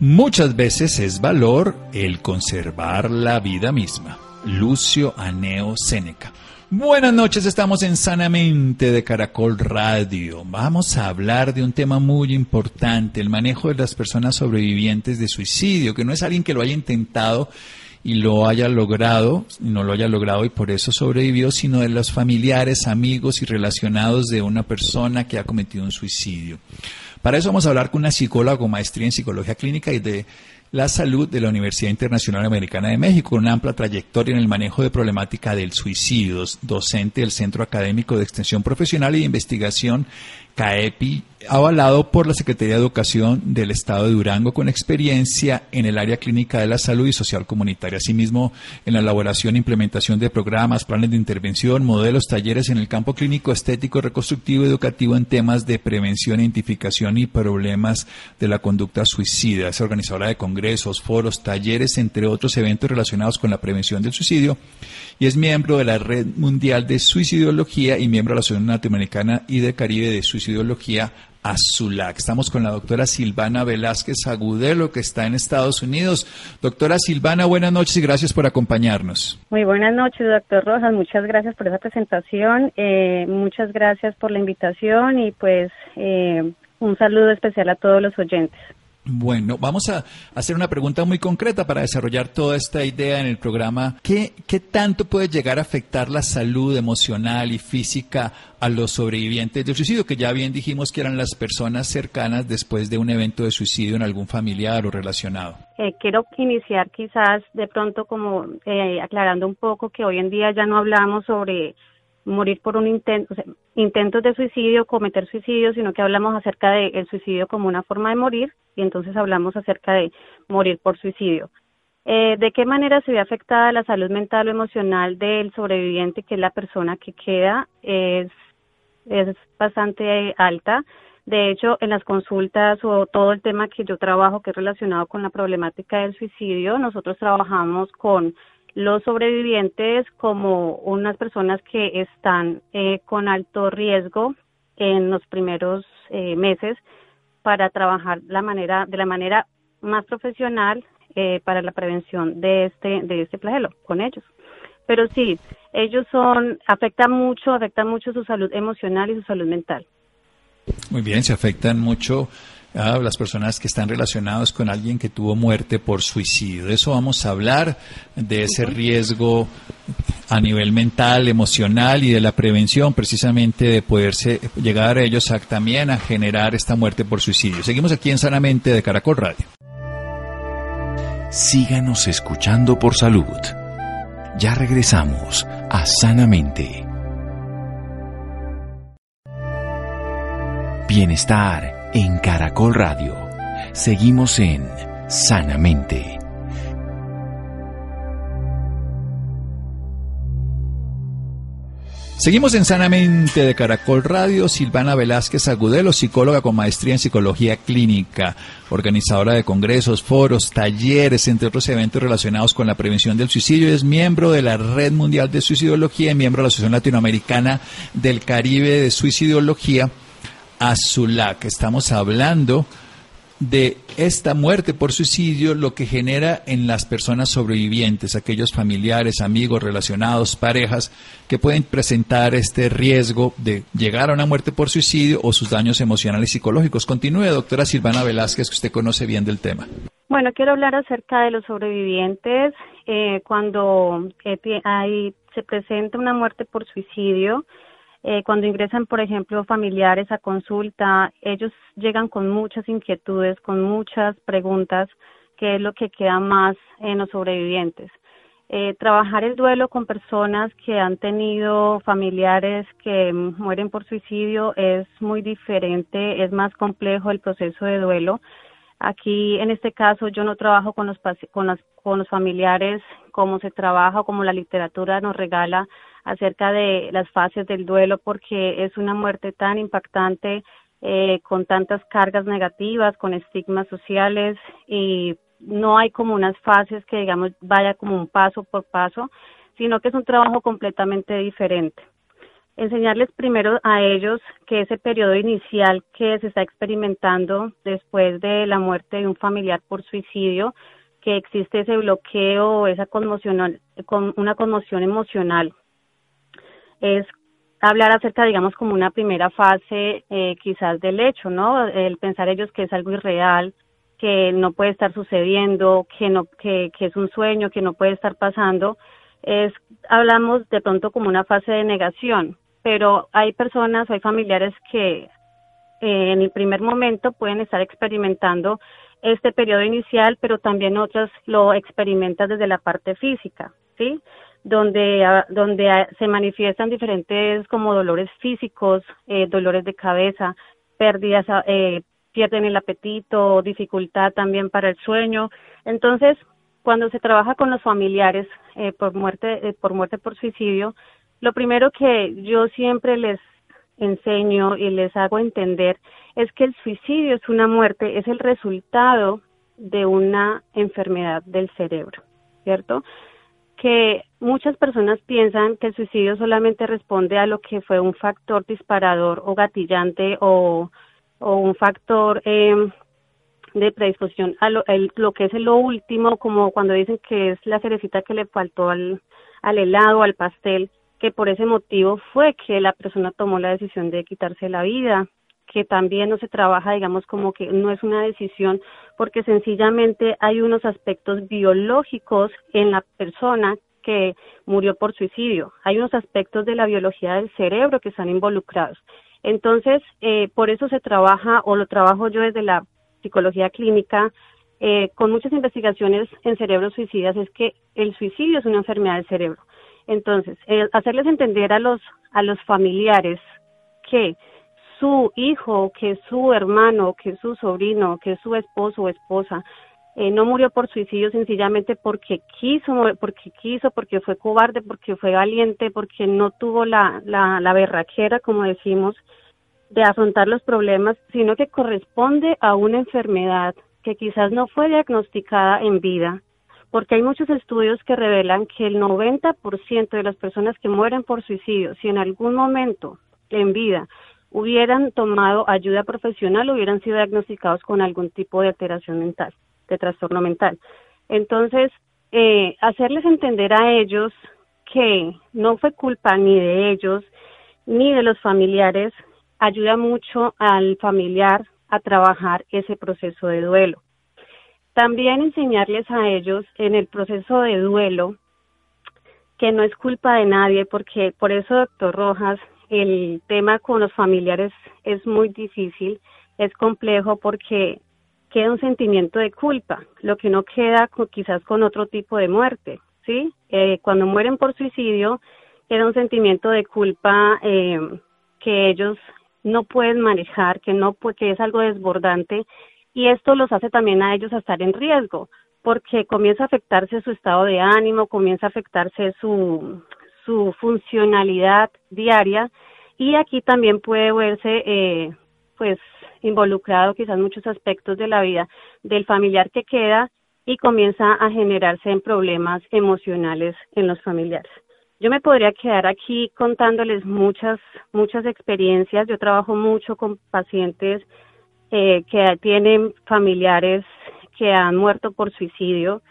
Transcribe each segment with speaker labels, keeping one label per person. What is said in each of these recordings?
Speaker 1: Muchas veces es valor el conservar la vida misma. Lucio Aneo Séneca. Buenas noches, estamos en Sanamente de Caracol Radio. Vamos a hablar de un tema muy importante, el manejo de las personas sobrevivientes de suicidio, que no es alguien que lo haya intentado y lo haya logrado, no lo haya logrado y por eso sobrevivió, sino de los familiares, amigos y relacionados de una persona que ha cometido un suicidio. Para eso vamos a hablar con una psicóloga con maestría en psicología clínica y de la salud de la Universidad Internacional Americana de México, con una amplia trayectoria en el manejo de problemática del suicidio, docente del Centro Académico de Extensión Profesional y de Investigación CAEPI, avalado por la Secretaría de Educación del Estado de Durango, con experiencia en el área clínica de la salud y social comunitaria. Asimismo, en la elaboración e implementación de programas, planes de intervención, modelos, talleres en el campo clínico, estético, reconstructivo, educativo en temas de prevención, identificación y problemas de la conducta suicida. Es organizadora de congresos, foros, talleres, entre otros eventos relacionados con la prevención del suicidio y es miembro de la Red Mundial de Suicidología y miembro de la Asociación Latinoamericana y de Caribe de Suicidología Azulac. Estamos con la doctora Silvana Velázquez Agudelo, que está en Estados Unidos. Doctora Silvana, buenas noches y gracias por acompañarnos.
Speaker 2: Muy buenas noches, doctor Rojas. Muchas gracias por esa presentación. Eh, muchas gracias por la invitación y pues eh, un saludo especial a todos los oyentes.
Speaker 1: Bueno, vamos a hacer una pregunta muy concreta para desarrollar toda esta idea en el programa. ¿Qué, ¿Qué, tanto puede llegar a afectar la salud emocional y física a los sobrevivientes del suicidio? Que ya bien dijimos que eran las personas cercanas después de un evento de suicidio en algún familiar o relacionado.
Speaker 2: Eh, quiero iniciar quizás de pronto como eh, aclarando un poco que hoy en día ya no hablamos sobre morir por un intento, o sea, intentos de suicidio, cometer suicidio, sino que hablamos acerca del el suicidio como una forma de morir y entonces hablamos acerca de morir por suicidio. Eh, ¿De qué manera se ve afectada la salud mental o emocional del sobreviviente, que es la persona que queda? Es, es bastante alta. De hecho, en las consultas o todo el tema que yo trabajo que es relacionado con la problemática del suicidio, nosotros trabajamos con los sobrevivientes como unas personas que están eh, con alto riesgo en los primeros eh, meses para trabajar la manera de la manera más profesional eh, para la prevención de este de este flagelo con ellos. Pero sí ellos son afectan mucho afectan mucho su salud emocional y su salud mental.
Speaker 1: Muy bien se afectan mucho a las personas que están relacionadas con alguien que tuvo muerte por suicidio. De eso vamos a hablar, de ese riesgo a nivel mental, emocional y de la prevención precisamente de poderse llegar a ellos también a generar esta muerte por suicidio. Seguimos aquí en Sanamente de Caracol Radio.
Speaker 3: Síganos escuchando por salud. Ya regresamos a Sanamente. Bienestar en Caracol Radio. Seguimos en Sanamente.
Speaker 1: Seguimos en Sanamente de Caracol Radio. Silvana Velázquez Agudelo, psicóloga con maestría en psicología clínica, organizadora de congresos, foros, talleres, entre otros eventos relacionados con la prevención del suicidio. Es miembro de la Red Mundial de Suicidología y miembro de la Asociación Latinoamericana del Caribe de Suicidología, AZULAC. Estamos hablando de esta muerte por suicidio, lo que genera en las personas sobrevivientes, aquellos familiares, amigos, relacionados, parejas, que pueden presentar este riesgo de llegar a una muerte por suicidio o sus daños emocionales y psicológicos. Continúe, doctora Silvana Velázquez, que usted conoce bien del tema.
Speaker 2: Bueno, quiero hablar acerca de los sobrevivientes. Eh, cuando eh, hay, se presenta una muerte por suicidio, eh, cuando ingresan, por ejemplo, familiares a consulta, ellos llegan con muchas inquietudes, con muchas preguntas, que es lo que queda más en los sobrevivientes. Eh, trabajar el duelo con personas que han tenido familiares que mueren por suicidio es muy diferente, es más complejo el proceso de duelo. Aquí, en este caso, yo no trabajo con los, con, las, con los familiares como se trabaja o como la literatura nos regala acerca de las fases del duelo porque es una muerte tan impactante eh, con tantas cargas negativas, con estigmas sociales y no hay como unas fases que digamos vaya como un paso por paso, sino que es un trabajo completamente diferente. Enseñarles primero a ellos que ese periodo inicial que se está experimentando después de la muerte de un familiar por suicidio, que existe ese bloqueo, esa conmoción, con una conmoción emocional es hablar acerca, digamos, como una primera fase eh, quizás del hecho, ¿no? El pensar ellos que es algo irreal, que no puede estar sucediendo, que no, que, que es un sueño, que no puede estar pasando, es, hablamos de pronto como una fase de negación, pero hay personas o hay familiares que eh, en el primer momento pueden estar experimentando este periodo inicial, pero también otras lo experimentan desde la parte física, ¿sí? Donde, ah, donde ah, se manifiestan diferentes como dolores físicos, eh, dolores de cabeza, pérdidas, ah, eh, pierden el apetito, dificultad también para el sueño. Entonces, cuando se trabaja con los familiares eh, por muerte eh, por muerte por suicidio, lo primero que yo siempre les enseño y les hago entender es que el suicidio es una muerte, es el resultado de una enfermedad del cerebro, ¿cierto? que muchas personas piensan que el suicidio solamente responde a lo que fue un factor disparador o gatillante o, o un factor eh, de predisposición a lo, lo que es lo último, como cuando dicen que es la cerecita que le faltó al, al helado, al pastel, que por ese motivo fue que la persona tomó la decisión de quitarse la vida que también no se trabaja, digamos, como que no es una decisión, porque sencillamente hay unos aspectos biológicos en la persona que murió por suicidio. Hay unos aspectos de la biología del cerebro que están involucrados. Entonces, eh, por eso se trabaja, o lo trabajo yo desde la psicología clínica, eh, con muchas investigaciones en cerebros suicidas, es que el suicidio es una enfermedad del cerebro. Entonces, hacerles entender a los, a los familiares que su hijo, que su hermano, que su sobrino, que su esposo o esposa eh, no murió por suicidio sencillamente porque quiso, porque quiso, porque fue cobarde, porque fue valiente, porque no tuvo la, la, la berraquera, como decimos, de afrontar los problemas, sino que corresponde a una enfermedad que quizás no fue diagnosticada en vida, porque hay muchos estudios que revelan que el 90% de las personas que mueren por suicidio, si en algún momento en vida hubieran tomado ayuda profesional, hubieran sido diagnosticados con algún tipo de alteración mental, de trastorno mental. Entonces, eh, hacerles entender a ellos que no fue culpa ni de ellos ni de los familiares, ayuda mucho al familiar a trabajar ese proceso de duelo. También enseñarles a ellos en el proceso de duelo que no es culpa de nadie, porque por eso, doctor Rojas, el tema con los familiares es muy difícil, es complejo porque queda un sentimiento de culpa, lo que no queda quizás con otro tipo de muerte, ¿sí? Eh, cuando mueren por suicidio, queda un sentimiento de culpa eh, que ellos no pueden manejar, que no, que es algo desbordante y esto los hace también a ellos a estar en riesgo, porque comienza a afectarse su estado de ánimo, comienza a afectarse su, su funcionalidad diaria y aquí también puede verse eh, pues involucrado quizás muchos aspectos de la vida del familiar que queda y comienza a generarse en problemas emocionales en los familiares. Yo me podría quedar aquí contándoles muchas, muchas experiencias. Yo trabajo mucho con pacientes eh, que tienen familiares que han muerto por suicidio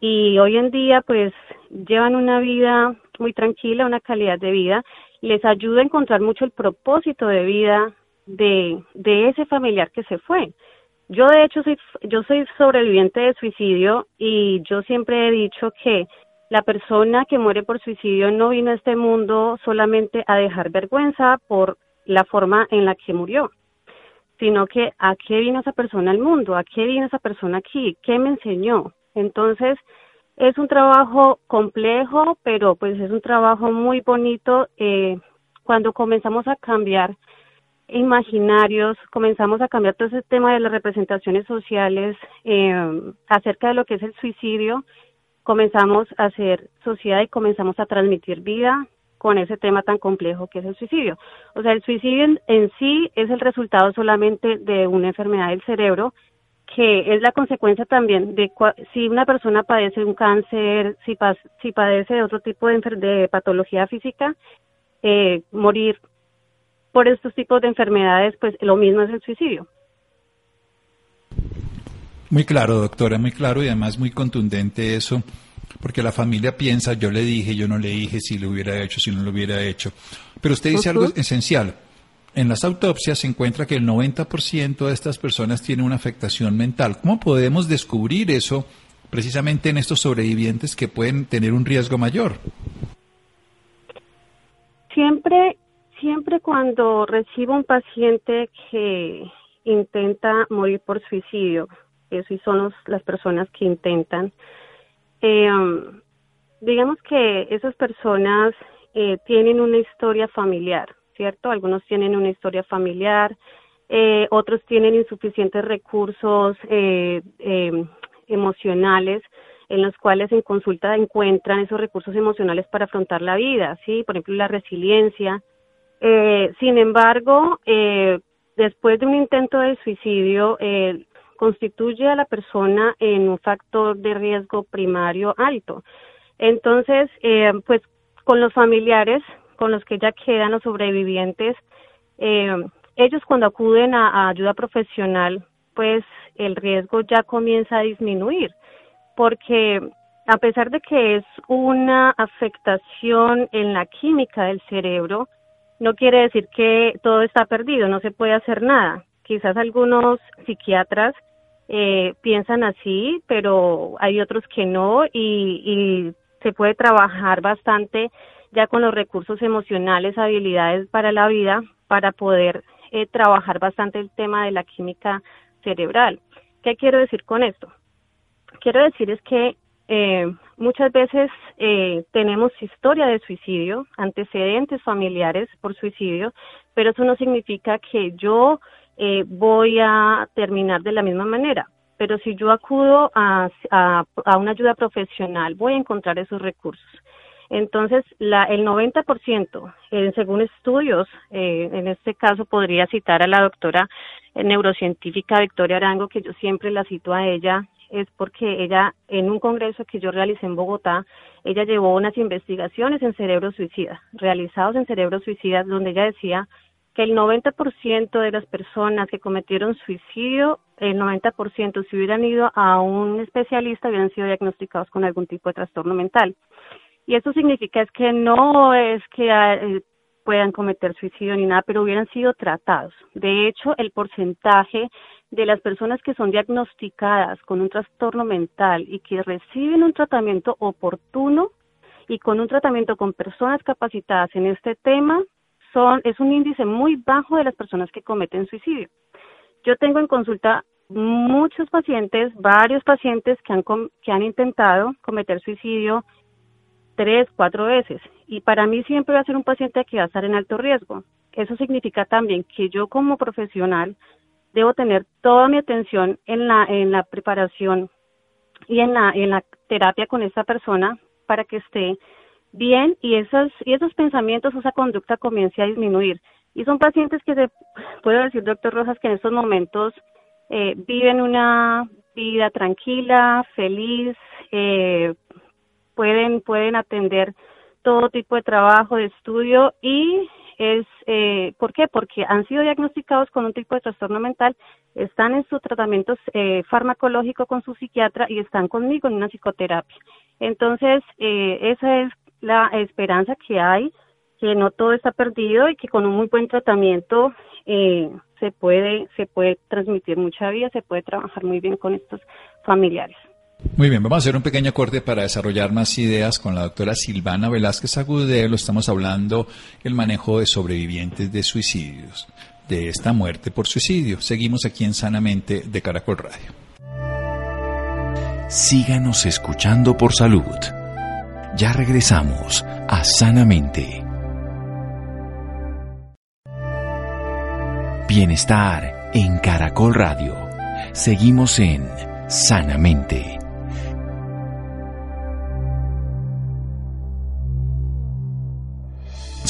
Speaker 2: y hoy en día pues llevan una vida muy tranquila, una calidad de vida, les ayuda a encontrar mucho el propósito de vida de, ese familiar que se fue. Yo de hecho soy, yo soy sobreviviente de suicidio y yo siempre he dicho que la persona que muere por suicidio no vino a este mundo solamente a dejar vergüenza por la forma en la que murió, sino que a qué vino esa persona al mundo, a qué vino esa persona aquí, qué me enseñó. Entonces, es un trabajo complejo, pero pues es un trabajo muy bonito eh, cuando comenzamos a cambiar imaginarios, comenzamos a cambiar todo ese tema de las representaciones sociales eh, acerca de lo que es el suicidio, comenzamos a hacer sociedad y comenzamos a transmitir vida con ese tema tan complejo que es el suicidio. O sea, el suicidio en sí es el resultado solamente de una enfermedad del cerebro que es la consecuencia también de si una persona padece un cáncer, si, si padece de otro tipo de, de patología física, eh, morir por estos tipos de enfermedades, pues lo mismo es el suicidio.
Speaker 1: Muy claro, doctora, muy claro y además muy contundente eso, porque la familia piensa, yo le dije, yo no le dije, si lo hubiera hecho, si no lo hubiera hecho. Pero usted dice algo esencial en las autopsias se encuentra que el 90% de estas personas tienen una afectación mental. ¿Cómo podemos descubrir eso precisamente en estos sobrevivientes que pueden tener un riesgo mayor?
Speaker 2: Siempre, siempre cuando recibo un paciente que intenta morir por suicidio, eso son las personas que intentan, eh, digamos que esas personas eh, tienen una historia familiar ¿cierto? Algunos tienen una historia familiar, eh, otros tienen insuficientes recursos eh, em, emocionales en los cuales en consulta encuentran esos recursos emocionales para afrontar la vida, ¿sí? Por ejemplo, la resiliencia. Eh, sin embargo, después de un intento de suicidio, constituye a la persona en un factor de riesgo primario alto. Entonces, pues con los familiares con los que ya quedan los sobrevivientes, eh, ellos cuando acuden a, ayuda profesional, pues el riesgo ya comienza a disminuir, porque a pesar de que es una afectación en la química del cerebro, no quiere decir que todo está perdido, no se puede hacer nada. Quizás algunos psiquiatras eh, piensan así, pero hay otros que no y, se puede trabajar bastante ya con los recursos emocionales, habilidades para la vida, para poder eh, trabajar bastante el tema de la química cerebral. ¿Qué quiero decir con esto? Quiero decir es que eh, muchas veces eh, tenemos historia de suicidio, antecedentes familiares por suicidio, pero eso no significa que yo voy a terminar de la misma manera. Pero si yo acudo a, a una ayuda profesional, voy a encontrar esos recursos. Entonces, la, el 90%, eh, según estudios, eh, en este caso podría citar a la doctora eh, neurocientífica Victoria Arango, que yo siempre la cito a ella, es porque ella, en un congreso que yo realicé en Bogotá, ella llevó unas investigaciones en cerebro suicida, realizados en cerebro suicida, donde ella decía que el 90% de las personas que cometieron suicidio, el 90% si hubieran ido a un especialista, hubieran sido diagnosticados con algún tipo de trastorno mental. Y eso significa es que no es que eh, puedan cometer suicidio ni nada, pero hubieran sido tratados. De hecho, el porcentaje de las personas que son diagnosticadas con un trastorno mental y que reciben un tratamiento oportuno y con un tratamiento con personas capacitadas en este tema son es un índice muy bajo de las personas que cometen suicidio. Yo tengo en consulta muchos pacientes, varios pacientes que han que han intentado cometer suicidio tres, cuatro veces. Y para mí siempre va a ser un paciente que va a estar en alto riesgo. Eso significa también que yo como profesional debo tener toda mi atención en la, en la preparación y en la, en la terapia con esta persona para que esté bien y esos, y esos pensamientos, esa conducta comience a disminuir. Y son pacientes que se puede decir, doctor Rojas, que en estos momentos eh, viven una vida tranquila, feliz, eh, pueden, pueden atender todo tipo de trabajo, de estudio y es, eh, ¿por qué? Porque han sido diagnosticados con un tipo de trastorno mental, están en su tratamiento eh, farmacológico con su psiquiatra y están conmigo en una psicoterapia. Entonces, eh, esa es la esperanza que hay, que no todo está perdido y que con un muy buen tratamiento eh, se puede se puede transmitir mucha vida, se puede trabajar muy bien con estos familiares.
Speaker 1: Muy bien, vamos a hacer un pequeño corte para desarrollar más ideas con la doctora Silvana Velázquez Agudelo. Estamos hablando del manejo de sobrevivientes de suicidios, de esta muerte por suicidio. Seguimos aquí en Sanamente de Caracol Radio.
Speaker 3: Síganos escuchando por salud. Ya regresamos a Sanamente. Bienestar en Caracol Radio. Seguimos en Sanamente.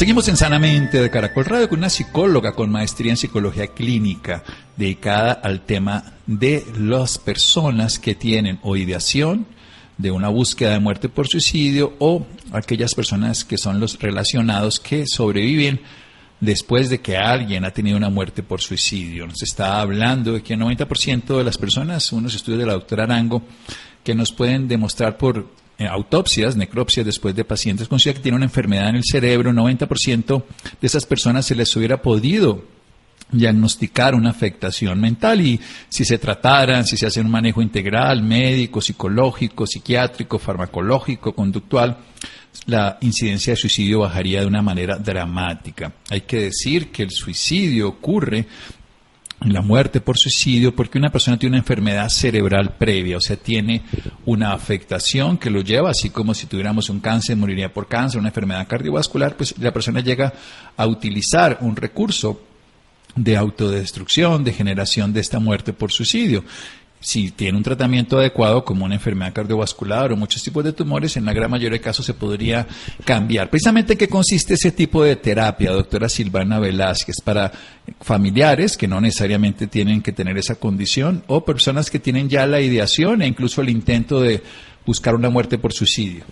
Speaker 1: Seguimos en Sanamente de Caracol Radio con una psicóloga con maestría en psicología clínica dedicada al tema de las personas que tienen o ideación de una búsqueda de muerte por suicidio o aquellas personas que son los relacionados que sobreviven después de que alguien ha tenido una muerte por suicidio. Nos está hablando de que el 90% de las personas, unos estudios de la doctora Arango, que nos pueden demostrar por autopsias, necropsias después de pacientes con que tienen una enfermedad en el cerebro, 90% de esas personas se les hubiera podido diagnosticar una afectación mental y si se trataran, si se hace un manejo integral, médico, psicológico, psiquiátrico, farmacológico, conductual, la incidencia de suicidio bajaría de una manera dramática. Hay que decir que el suicidio ocurre la muerte por suicidio porque una persona tiene una enfermedad cerebral previa, o sea, tiene una afectación que lo lleva, así como si tuviéramos un cáncer, moriría por cáncer, una enfermedad cardiovascular, pues la persona llega a utilizar un recurso de autodestrucción, de generación de esta muerte por suicidio si tiene un tratamiento adecuado como una enfermedad cardiovascular o muchos tipos de tumores, en la gran mayoría de casos se podría cambiar. Precisamente, ¿qué consiste ese tipo de terapia, doctora Silvana Velázquez? Para familiares que no necesariamente tienen que tener esa condición o personas que tienen ya la ideación e incluso el intento de buscar una muerte por suicidio.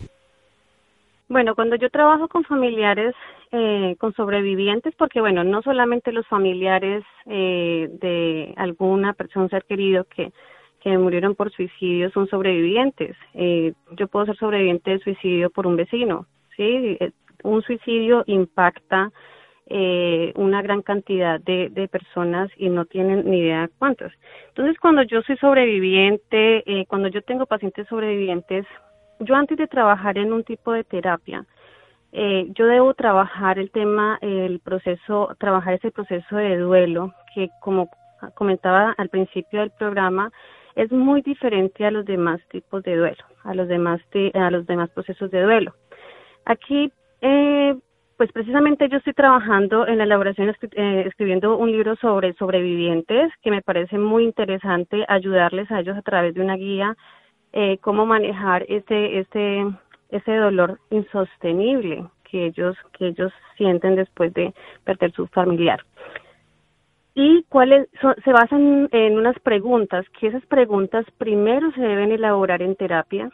Speaker 2: Bueno, cuando yo trabajo con familiares, eh, con sobrevivientes, porque bueno, no solamente los familiares eh, de alguna persona ser querido que que murieron por suicidio son sobrevivientes. Eh, yo puedo ser sobreviviente de suicidio por un vecino, ¿sí? Eh, un suicidio impacta eh, una gran cantidad de, de, personas y no tienen ni idea cuántas. Entonces, cuando yo soy sobreviviente, eh, cuando yo tengo pacientes sobrevivientes, yo antes de trabajar en un tipo de terapia, eh, yo debo trabajar el tema, el proceso, trabajar ese proceso de duelo que, como comentaba al principio del programa, es muy diferente a los demás tipos de duelo, a los demás, a los demás procesos de duelo. Aquí, eh, pues precisamente yo estoy trabajando en la elaboración, eh, escribiendo un libro sobre sobrevivientes que me parece muy interesante ayudarles a ellos a través de una guía eh, cómo manejar ese, ese, ese dolor insostenible que ellos, que ellos sienten después de perder su familiar y cuáles se basan en unas preguntas, que esas preguntas primero se deben elaborar en terapia,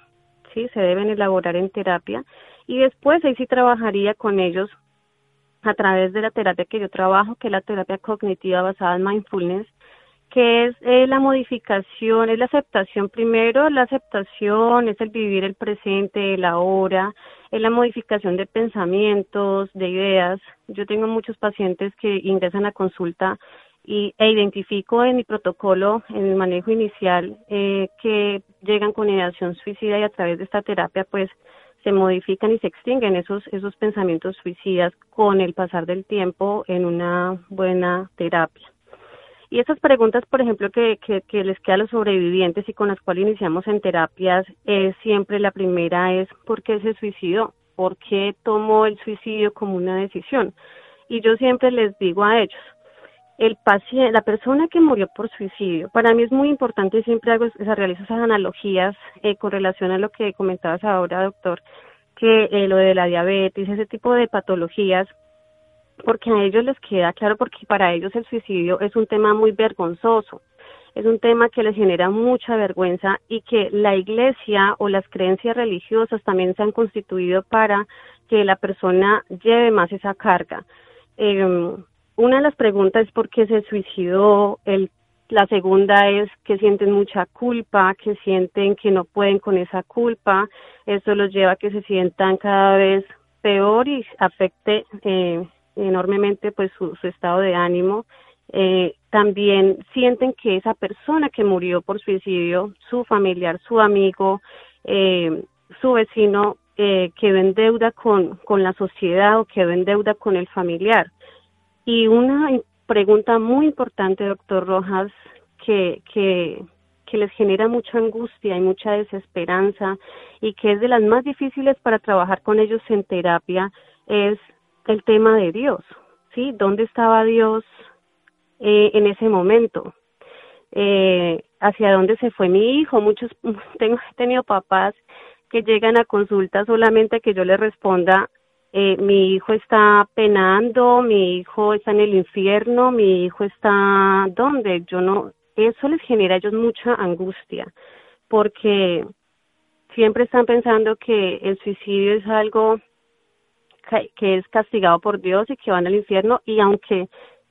Speaker 2: sí, se deben elaborar en terapia y después ahí sí trabajaría con ellos a través de la terapia que yo trabajo, que es la terapia cognitiva basada en mindfulness, que es eh, la modificación, es la aceptación primero, la aceptación es el vivir el presente, el ahora, es la modificación de pensamientos, de ideas. Yo tengo muchos pacientes que ingresan a consulta y, e identifico en mi protocolo, en el manejo inicial, eh, que llegan con ideación suicida y a través de esta terapia, pues se modifican y se extinguen esos, esos pensamientos suicidas con el pasar del tiempo en una buena terapia. Y esas preguntas, por ejemplo, que, que, que les queda a los sobrevivientes y con las cuales iniciamos en terapias, es siempre la primera es ¿por qué se suicidó? ¿Por qué tomó el suicidio como una decisión? Y yo siempre les digo a ellos, el paciente, la persona que murió por suicidio, para mí es muy importante, siempre hago, se realizo esas analogías eh, con relación a lo que comentabas ahora, doctor, que eh, lo de la diabetes, ese tipo de patologías, porque a ellos les queda claro, porque para ellos el suicidio es un tema muy vergonzoso, es un tema que les genera mucha vergüenza y que la iglesia o las creencias religiosas también se han constituido para que la persona lleve más esa carga. Eh, una de las preguntas es por qué se suicidó, el, la segunda es que sienten mucha culpa, que sienten que no pueden con esa culpa, eso los lleva a que se sientan cada vez peor y afecte eh, enormemente pues su, estado de ánimo. Eh, también sienten que esa persona que murió por suicidio, su familiar, su amigo, eh, su vecino, eh, quedó en deuda con, con la sociedad o quedó en deuda con el familiar. Y una pregunta muy importante, doctor Rojas, que, que, les genera mucha angustia y mucha desesperanza y que es de las más difíciles para trabajar con ellos en terapia, es el tema de Dios, ¿sí? ¿Dónde estaba Dios eh, en ese momento? Eh, ¿Hacia dónde se fue mi hijo? Muchos, tengo, he tenido papás que llegan a consulta solamente que yo les responda, eh, mi hijo está penando, mi hijo está en el infierno, mi hijo está ¿dónde? Yo no, eso les genera a ellos mucha angustia, porque siempre están pensando que el suicidio es algo que es castigado por Dios y que van al infierno y aunque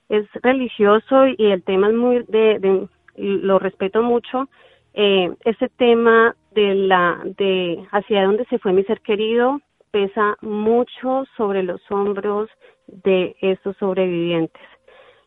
Speaker 2: es religioso y el tema es muy de, de lo respeto mucho eh, ese tema de la de hacia dónde se fue mi ser querido pesa mucho sobre los hombros de estos sobrevivientes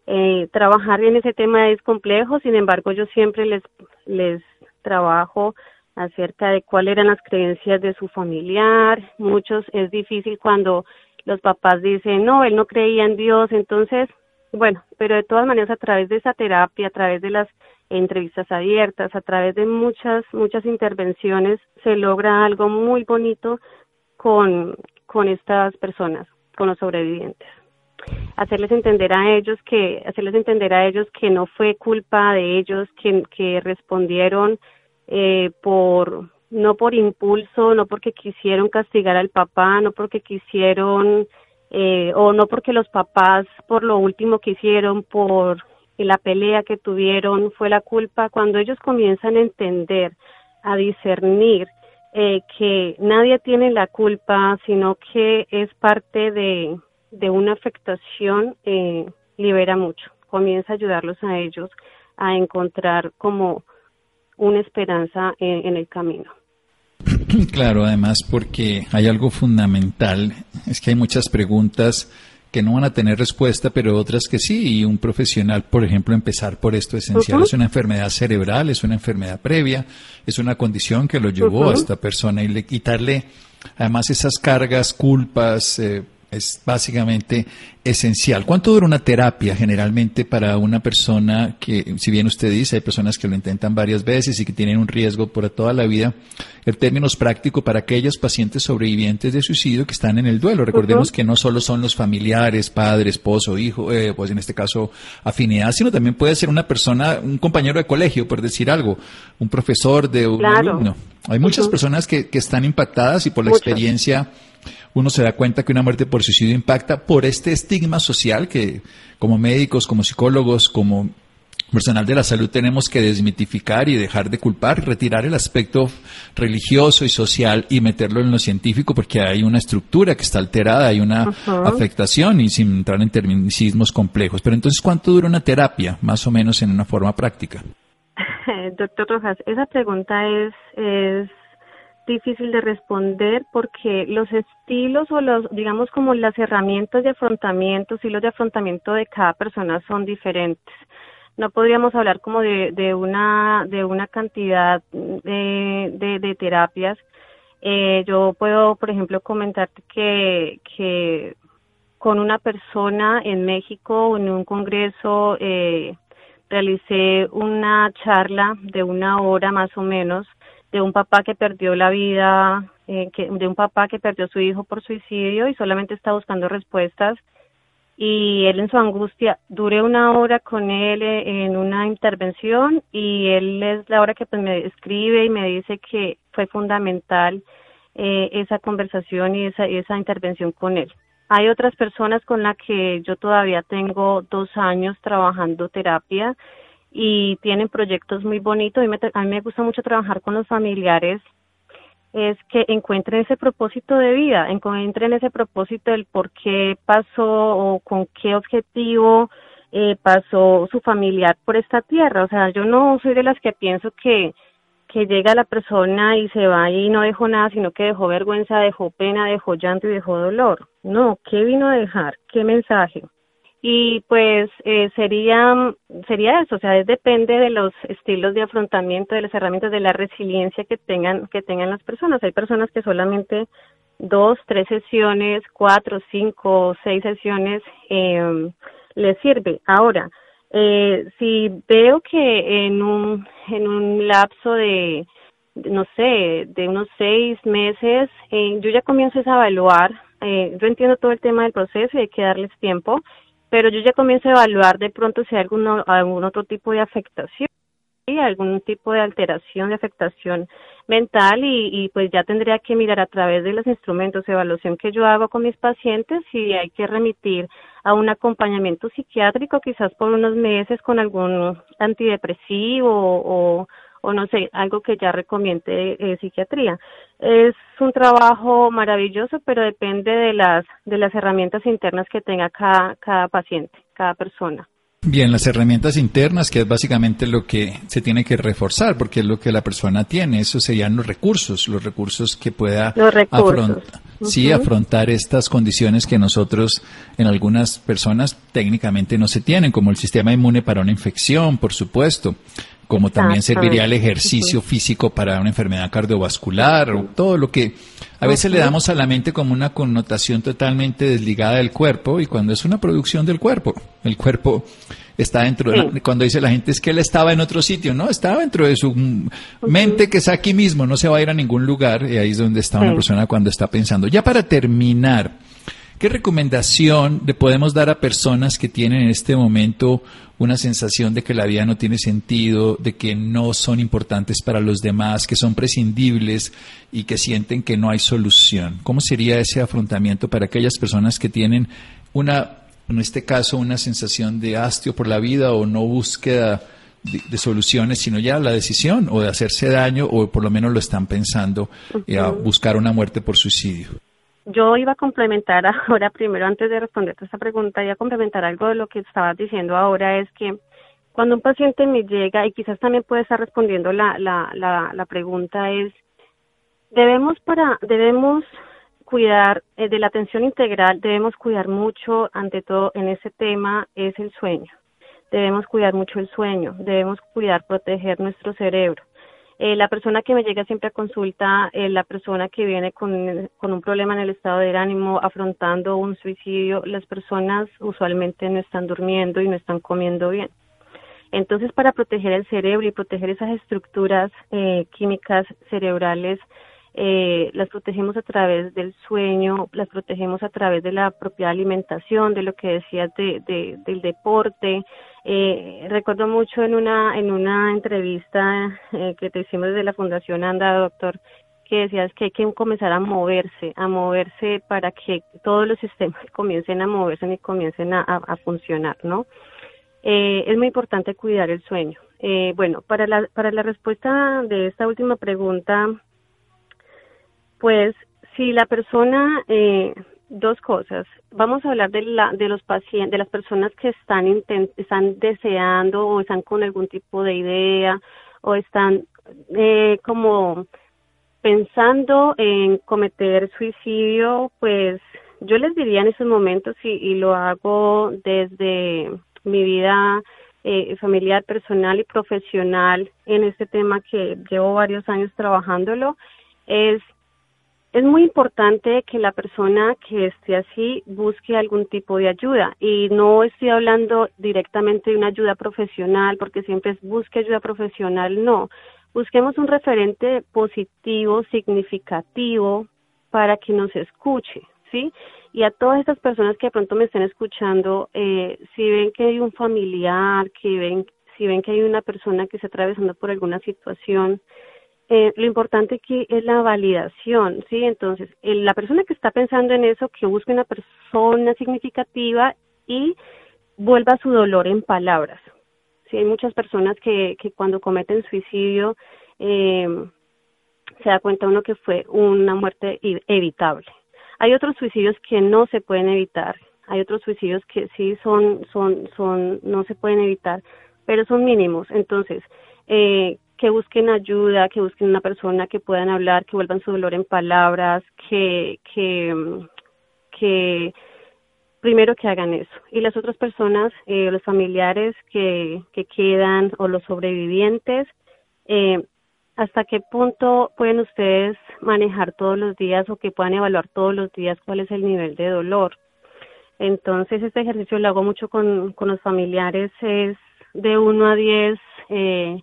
Speaker 2: eh, trabajar en ese tema es complejo sin embargo yo siempre les les trabajo acerca de cuáles eran las creencias de su familiar. Muchos es difícil cuando los papás dicen, no, él no creía en Dios, entonces, bueno, pero de todas maneras a través de esa terapia, a través de las entrevistas abiertas, a través de muchas, muchas intervenciones, se logra algo muy bonito con, con estas personas, con los sobrevivientes. Hacerles entender a ellos que hacerles entender a ellos que no fue culpa de ellos que, que respondieron eh, por no por impulso, no porque quisieron castigar al papá, no porque quisieron eh, o no porque los papás por lo último que hicieron, por la pelea que tuvieron fue la culpa, cuando ellos comienzan a entender, a discernir eh, que nadie tiene la culpa, sino que es parte de, de una afectación, eh, libera mucho, comienza a ayudarlos a ellos a encontrar como una esperanza en, el camino.
Speaker 1: Claro, además porque hay algo fundamental, es que hay muchas preguntas que no van a tener respuesta, pero otras que sí. Y un profesional, por ejemplo, empezar por esto esencial. Es una enfermedad cerebral, es una enfermedad previa, es una condición que lo llevó a esta persona y le quitarle además esas cargas, culpas, eh, es básicamente esencial. ¿Cuánto dura una terapia generalmente para una persona que, si bien usted dice, hay personas que lo intentan varias veces y que tienen un riesgo por toda la vida? El término es práctico para aquellos pacientes sobrevivientes de suicidio que están en el duelo. Recordemos que no solo son los familiares, padre, esposo, hijo, eh, pues en este caso afinidad, sino también puede ser una persona, un compañero de colegio, por decir algo, un profesor de un alumno. Hay muchas personas que, que, están impactadas y por la experiencia uno se da cuenta que una muerte por suicidio impacta por este estigma social que como médicos, como psicólogos, como personal de la salud tenemos que desmitificar y dejar de culpar, retirar el aspecto religioso y social y meterlo en lo científico porque hay una estructura que está alterada, hay una afectación y sin entrar en terminismos complejos. Pero entonces, ¿cuánto dura una terapia, más o menos en una forma práctica?
Speaker 2: Doctor Rojas, esa pregunta es, es difícil de responder porque los estilos o los, digamos como las herramientas de afrontamiento, estilos de afrontamiento de cada persona son diferentes. No podríamos hablar como de, de una, de una cantidad de, de, terapias. Eh, yo puedo, por ejemplo, comentarte que, que con una persona en México en un congreso eh, realicé una charla de una hora más o menos de un papá que perdió la vida, eh, de un papá que perdió su hijo por suicidio y solamente está buscando respuestas. Y él en su angustia, duré una hora con él eh, en una intervención y él es la hora que pues me escribe y me dice que fue fundamental eh, esa conversación y esa, esa intervención con él. Hay otras personas con las que yo todavía tengo dos años trabajando terapia y tienen proyectos muy bonitos. A mí, me, a mí me gusta mucho trabajar con los familiares es que encuentren ese propósito de vida, encuentren ese propósito del por qué pasó o con qué objetivo eh, pasó su familiar por esta tierra. O sea, yo no soy de las que pienso que, que llega la persona y se va y no dejó nada, sino que dejó vergüenza, dejó pena, dejó llanto y dejó dolor. No, ¿qué vino a dejar? ¿Qué mensaje? Y pues eh, sería sería eso o sea depende de los estilos de afrontamiento de las herramientas de la resiliencia que tengan que tengan las personas. Hay personas que solamente dos tres sesiones cuatro cinco seis sesiones eh, les sirve. Ahora eh, si veo que en un en un lapso de no sé de unos seis meses eh, yo ya comienzo a evaluar eh, yo entiendo todo el tema del proceso y hay que darles tiempo pero yo ya comienzo a evaluar de pronto si hay alguno, algún otro tipo de afectación algún tipo de alteración, de afectación mental y, y, pues ya tendría que mirar a través de los instrumentos de evaluación que yo hago con mis pacientes si hay que remitir a un acompañamiento psiquiátrico quizás por unos meses con algún antidepresivo o, o no sé, algo que ya recomiende eh, psiquiatría. Es un trabajo maravilloso, pero depende de las de las herramientas internas que tenga cada cada paciente, cada persona.
Speaker 1: Bien, las herramientas internas, que es básicamente lo que se tiene que reforzar, porque es lo que la persona tiene, eso serían los recursos, los recursos que pueda afrontar, sí, afrontar estas condiciones que nosotros, en algunas personas, técnicamente no se tienen, como el sistema inmune para una infección, por supuesto, como también serviría el ejercicio físico para una enfermedad cardiovascular, o todo lo que a veces le damos a la mente como una connotación totalmente desligada del cuerpo y cuando es una producción del cuerpo, el cuerpo está dentro, de cuando dice la gente es que él estaba en otro sitio, no, estaba dentro de su mente que es aquí mismo, no se va a ir a ningún lugar y ahí es donde está una persona cuando está pensando. Ya para terminar, ¿Qué recomendación le podemos dar a personas que tienen en este momento una sensación de que la vida no tiene sentido, de que no son importantes para los demás, que son prescindibles y que sienten que no hay solución? ¿Cómo sería ese afrontamiento para aquellas personas que tienen una, en este caso, una sensación de hastio por la vida o no búsqueda de, soluciones, sino ya la decisión o de hacerse daño o por lo menos lo están pensando y a buscar una muerte por suicidio?
Speaker 2: Yo iba a complementar ahora, primero, antes de responderte esta pregunta, iba a complementar algo de lo que estabas diciendo ahora, es que cuando un paciente me llega, y quizás también puede estar respondiendo la, la, la, la pregunta, es, debemos para, debemos cuidar eh, de la atención integral, debemos cuidar mucho, ante todo en ese tema, es el sueño. Debemos cuidar mucho el sueño, debemos cuidar, proteger nuestro cerebro. Eh, la persona que me llega siempre a consulta, eh, la persona que viene con, con un problema en el estado de ánimo, afrontando un suicidio, las personas usualmente no están durmiendo y no están comiendo bien. Entonces, para proteger el cerebro y proteger esas estructuras químicas cerebrales, eh, las protegemos a través del sueño, las protegemos a través de la propia alimentación, de lo que decías de, de, del deporte. Eh, recuerdo mucho en una, en una entrevista eh, que te hicimos desde la Fundación ANDA, doctor, que decías que hay que comenzar a moverse, a moverse para que todos los sistemas comiencen a moverse y comiencen a, a, funcionar, ¿no? Eh, es muy importante cuidar el sueño. Eh, bueno, para la, para la respuesta de esta última pregunta, pues si la persona, eh, dos cosas. Vamos a hablar de, la, de los pacientes, de las personas que están, están deseando o están con algún tipo de idea o están eh, como pensando en cometer suicidio, pues yo les diría en esos momentos y, y lo hago desde mi vida eh, familiar, personal y profesional en este tema que llevo varios años trabajándolo, es es muy importante que la persona que esté así busque algún tipo de ayuda y no estoy hablando directamente de una ayuda profesional porque siempre es busque ayuda profesional, no. Busquemos un referente positivo, significativo para que nos escuche, ¿sí? Y a todas estas personas que de pronto me estén escuchando, eh, si ven que hay un familiar, que ven, si ven que hay una persona que está atravesando por alguna situación, eh, lo importante aquí es la validación, ¿sí? Entonces, la persona que está pensando en eso, que busque una persona significativa y vuelva su dolor en palabras. Sí, hay muchas personas que, que cuando cometen suicidio eh, se da cuenta uno que fue una muerte evitable. Hay otros suicidios que no se pueden evitar, hay otros suicidios que sí son, son, son, no se pueden evitar, pero son mínimos. Entonces, eh, que busquen ayuda, que busquen una persona que puedan hablar, que vuelvan su dolor en palabras, que, que, primero que hagan eso. Y las otras personas, eh, los familiares que, que quedan o los sobrevivientes, eh, ¿hasta qué punto pueden ustedes manejar todos los días o que puedan evaluar todos los días cuál es el nivel de dolor? Entonces, este ejercicio lo hago mucho con, con los familiares, es de 1 a 10, eh,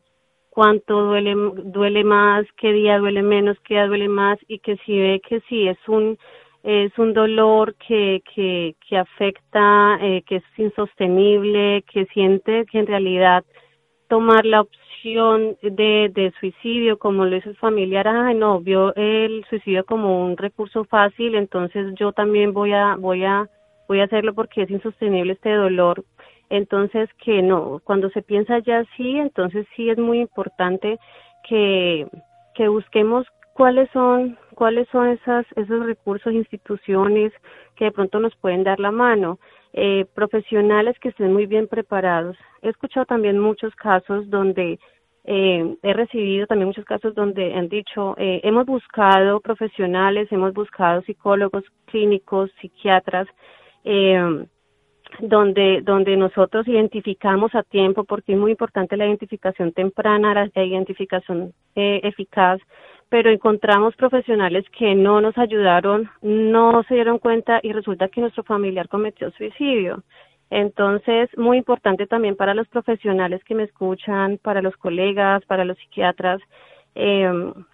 Speaker 2: cuánto duele, duele más, qué día duele menos, qué día duele más y que si ve que sí es un es un dolor que, que, que afecta, eh, que es insostenible, que siente que en realidad tomar la opción de, de suicidio, como lo hizo el familiar, ay no, vio el suicidio como un recurso fácil, entonces yo también voy a, voy a, voy a hacerlo porque es insostenible este dolor entonces, que no, cuando se piensa ya así, entonces sí es muy importante que, que busquemos cuáles son cuáles son esas esos recursos instituciones que de pronto nos pueden dar la mano. Eh, profesionales que estén muy bien preparados. He escuchado también muchos casos donde eh, he recibido también muchos casos donde han dicho eh, hemos buscado profesionales hemos buscado psicólogos clínicos psiquiatras eh, donde, donde nosotros identificamos a tiempo, porque es muy importante la identificación temprana, la identificación eh, eficaz, pero encontramos profesionales que no nos ayudaron, no se dieron cuenta y resulta que nuestro familiar cometió suicidio. Entonces, muy importante también para los profesionales que me escuchan, para los colegas, para los psiquiatras, eh,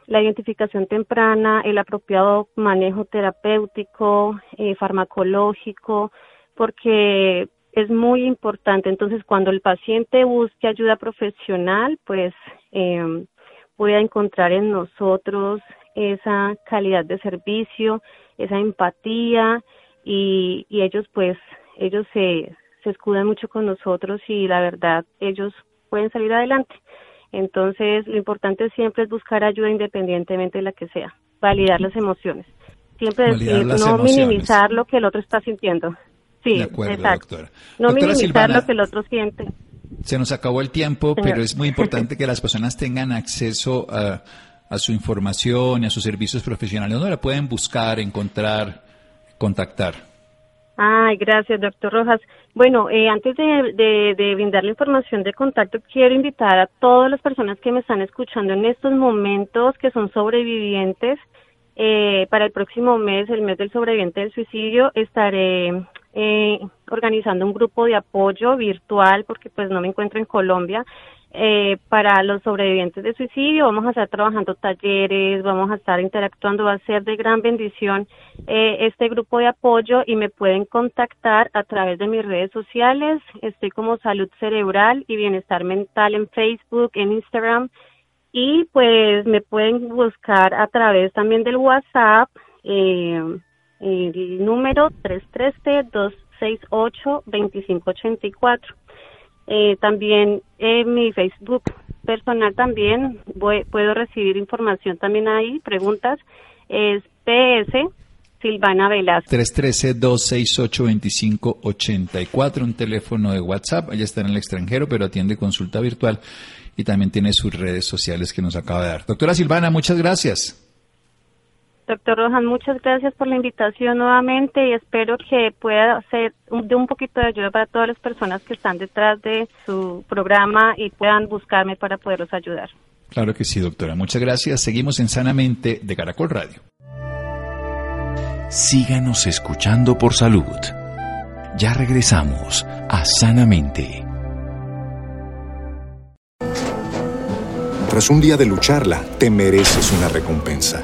Speaker 2: la identificación temprana, el apropiado manejo terapéutico, eh, farmacológico, porque es muy importante. Entonces, cuando el paciente busque ayuda profesional, pues eh, pueda encontrar en nosotros esa calidad de servicio, esa empatía y, y ellos pues, ellos se, se escudan mucho con nosotros y la verdad, ellos pueden salir adelante. Entonces, lo importante siempre es buscar ayuda independientemente de la que sea, validar las emociones. Siempre decir, no minimizar lo que el otro está sintiendo. Sí,
Speaker 1: de acuerdo, doctora.
Speaker 2: No minimizar lo que el otro siente.
Speaker 1: Se nos acabó el tiempo, pero es muy importante que las personas tengan acceso a, a su información y a sus servicios profesionales. ¿Dónde la pueden buscar, encontrar, contactar?
Speaker 2: Ay, gracias, doctor Rojas. Bueno, eh, antes de, de, de, brindar la información de contacto, quiero invitar a todas las personas que me están escuchando en estos momentos, que son sobrevivientes, eh, para el próximo mes, el mes del sobreviviente del suicidio, estaré eh, organizando un grupo de apoyo virtual porque pues no me encuentro en Colombia eh, para los sobrevivientes de suicidio. Vamos a estar trabajando talleres, vamos a estar interactuando, va a ser de gran bendición eh, este grupo de apoyo y me pueden contactar a través de mis redes sociales. Estoy como Salud Cerebral y Bienestar Mental en Facebook, en Instagram y pues me pueden buscar a través también del WhatsApp. Eh, el número 313-268-2584. Eh, también en mi Facebook personal también voy, puedo recibir información también ahí, preguntas, es PS Silvana Velázquez.
Speaker 1: 313-268-2584, un teléfono de WhatsApp, ella está en el extranjero, pero atiende consulta virtual y también tiene sus redes sociales que nos acaba de dar. Doctora Silvana, muchas gracias.
Speaker 2: Doctor Rojas, muchas gracias por la invitación nuevamente y espero que pueda ser de un poquito de ayuda para todas las personas que están detrás de su programa y puedan buscarme para poderlos ayudar.
Speaker 1: Claro que sí, doctora. Muchas gracias. Seguimos en Sanamente de Caracol Radio.
Speaker 3: Síganos escuchando por salud. Ya regresamos a Sanamente.
Speaker 4: Tras un día de lucharla, te mereces una recompensa